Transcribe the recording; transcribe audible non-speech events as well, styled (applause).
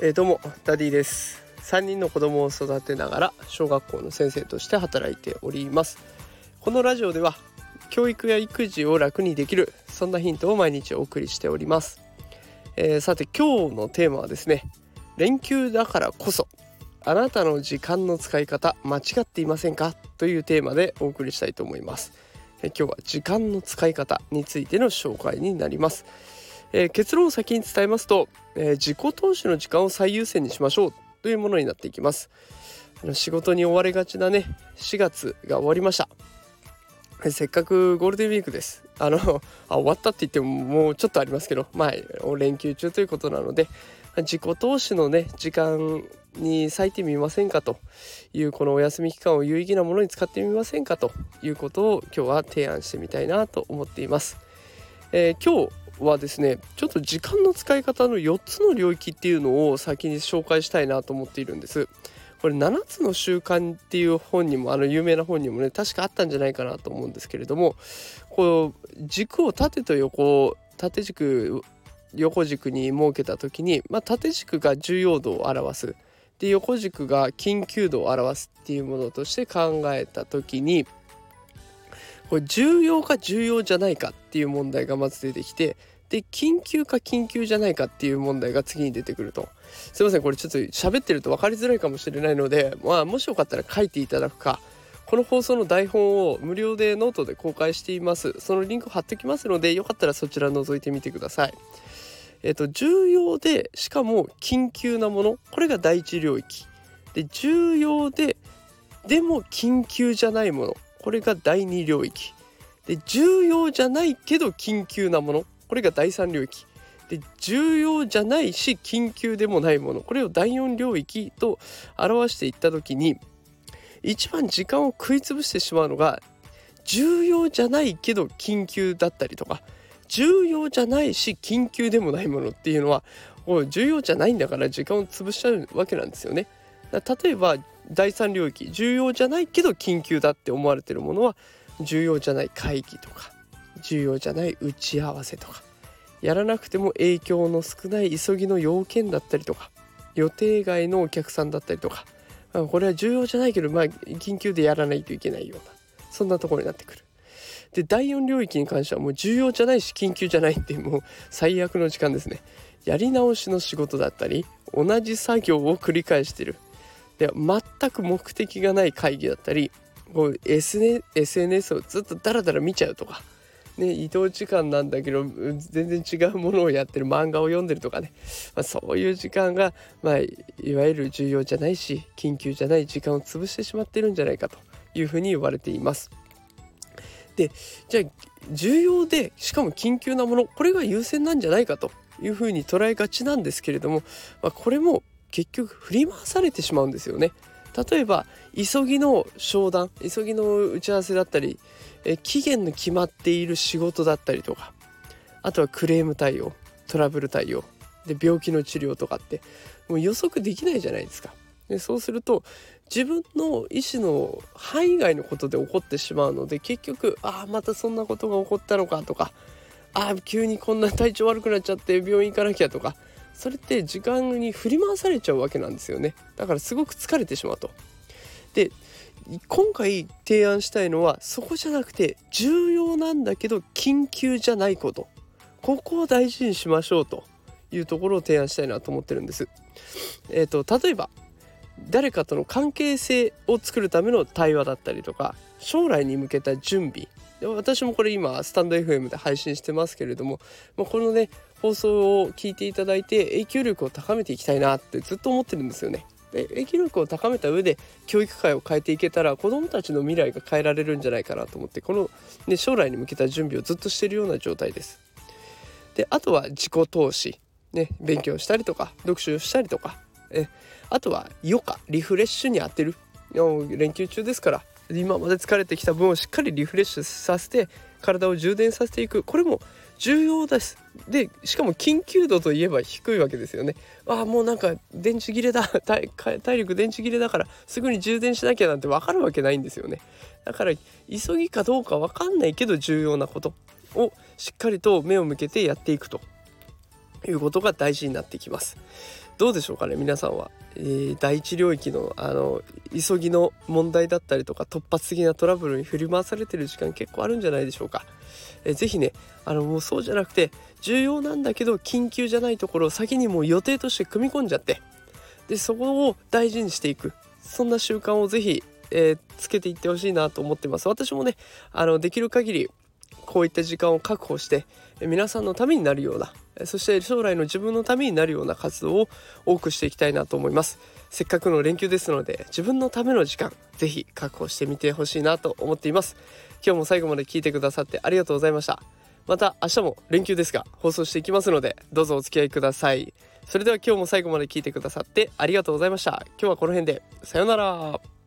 えー、どうもダディです。3人の子供を育てながら小学校の先生として働いております。このラジオでは教育や育児を楽にできるそんなヒントを毎日お送りしております、えー、さて今日のテーマはですね連休だからこそあなたの時間の使い方間違っていませんか？というテーマでお送りしたいと思います、え、今日は時間の使い方についての紹介になります。えー、結論を先に伝えますと、えー、自己投資の時間を最優先にしましょうというものになっていきます。あの仕事に追われがちなね4月が終わりました。せっかくゴールデンウィークです。あの (laughs) あ終わったって言ってももうちょっとありますけどまあ連休中ということなので自己投資のね時間に割いてみませんかというこのお休み期間を有意義なものに使ってみませんかということを今日は提案してみたいなと思っています、えー、今日はですねちょっと時間の使い方の4つの領域っていうのを先に紹介したいなと思っているんです。これ7つの習慣っていう本にもあの有名な本にもね確かあったんじゃないかなと思うんですけれどもこう軸を縦と横縦軸横軸に設けた時に、まあ、縦軸が重要度を表す。で横軸が緊急度を表すっていうものとして考えた時にこれ重要か重要じゃないかっていう問題がまず出てきてで緊急か緊急じゃないかっていう問題が次に出てくると。すいませんこれちょっと喋ってると分かりづらいかもしれないので、まあ、もしよかったら書いていただくか。この放送の台本を無料でノートで公開しています。そのリンク貼っておきますのでよかったらそちら覗いてみてください。えっと重要でしかも緊急なものこれが第一領域。で重要ででも緊急じゃないものこれが第2領域。で重要じゃないけど緊急なものこれが第3領域。で重要じゃないし緊急でもないものこれを第4領域と表していった時に一番時間を食い潰してしまうのが重要じゃないけど緊急だったりとか重要じゃないし緊急でもないものっていうのは重要じゃないんだから時間を潰しちゃうわけなんですよね。例えば第三領域重要じゃないけど緊急だって思われてるものは重要じゃない会議とか重要じゃない打ち合わせとかやらなくても影響の少ない急ぎの要件だったりとか予定外のお客さんだったりとか、これは重要じゃないけどまあ緊急でやらないといけないようなそんなところになってくる。で第4領域に関してはもう重要じゃないし緊急じゃないっていうもう最悪の時間ですね。やり直しの仕事だったり同じ作業を繰り返してるで全く目的がない会議だったりこう SNS をずっとダラダラ見ちゃうとか、ね、移動時間なんだけど全然違うものをやってる漫画を読んでるとかね、まあ、そういう時間が、まあ、いわゆる重要じゃないし緊急じゃない時間を潰してしまってるんじゃないかというふうに言われています。でじゃあ重要でしかも緊急なものこれが優先なんじゃないかというふうに捉えがちなんですけれども、まあ、これも結局振り回されてしまうんですよね。例えば急ぎの商談急ぎの打ち合わせだったりえ期限の決まっている仕事だったりとかあとはクレーム対応トラブル対応で病気の治療とかってもう予測できないじゃないですか。でそうすると自分の意思の範囲外のことで起こってしまうので結局ああまたそんなことが起こったのかとかああ急にこんな体調悪くなっちゃって病院行かなきゃとかそれって時間に振り回されちゃうわけなんですよねだからすごく疲れてしまうと。で今回提案したいのはそこじゃなくて重要なんだけど緊急じゃないことここを大事にしましょうというところを提案したいなと思ってるんです。えーと、例えば誰かとの関係性を作るための対話だったりとか将来に向けた準備私もこれ今スタンド FM で配信してますけれども、まあ、このね放送を聞いていただいて影響力を高めていきたいなってずっと思ってるんですよね。で影響力を高めた上で教育界を変えていけたら子どもたちの未来が変えられるんじゃないかなと思ってこの、ね、将来に向けた準備をずっとしてるような状態です。であとは自己投資、ね、勉強したりとか読書したりとかえあとは余暇リフレッシュに当てる。連休中ですから今まで疲れてきた分をしっかりリフレッシュさせて体を充電させていく。これも重要です。でしかも緊急度といえば低いわけですよね。ああもうなんか電池切れだ。(laughs) 体力電池切れだからすぐに充電しなきゃなんて分かるわけないんですよね。だから急ぎかどうか分かんないけど重要なことをしっかりと目を向けてやっていくと。いうことが大事になってきます。どうでしょうかね皆さんは、えー、第一領域のあの急ぎの問題だったりとか突発的なトラブルに振り回されてる時間結構あるんじゃないでしょうか、えー、ぜひねあのもうそうじゃなくて重要なんだけど緊急じゃないところを先にもう予定として組み込んじゃってでそこを大事にしていく。そんな習慣をぜひ、えー、つけていってほしいなと思ってます。私もねあのできる限りこういった時間を確保して皆さんのためになるようなそして将来の自分のためになるような活動を多くしていきたいなと思います。せっかくの連休ですので自分のための時間ぜひ確保してみてほしいなと思っています。今日も最後まで聞いてくださってありがとうございました。また明日も連休ですが放送していきますのでどうぞお付き合いください。それでは今日も最後まで聞いてくださってありがとうございました。今日はこの辺でさようなら。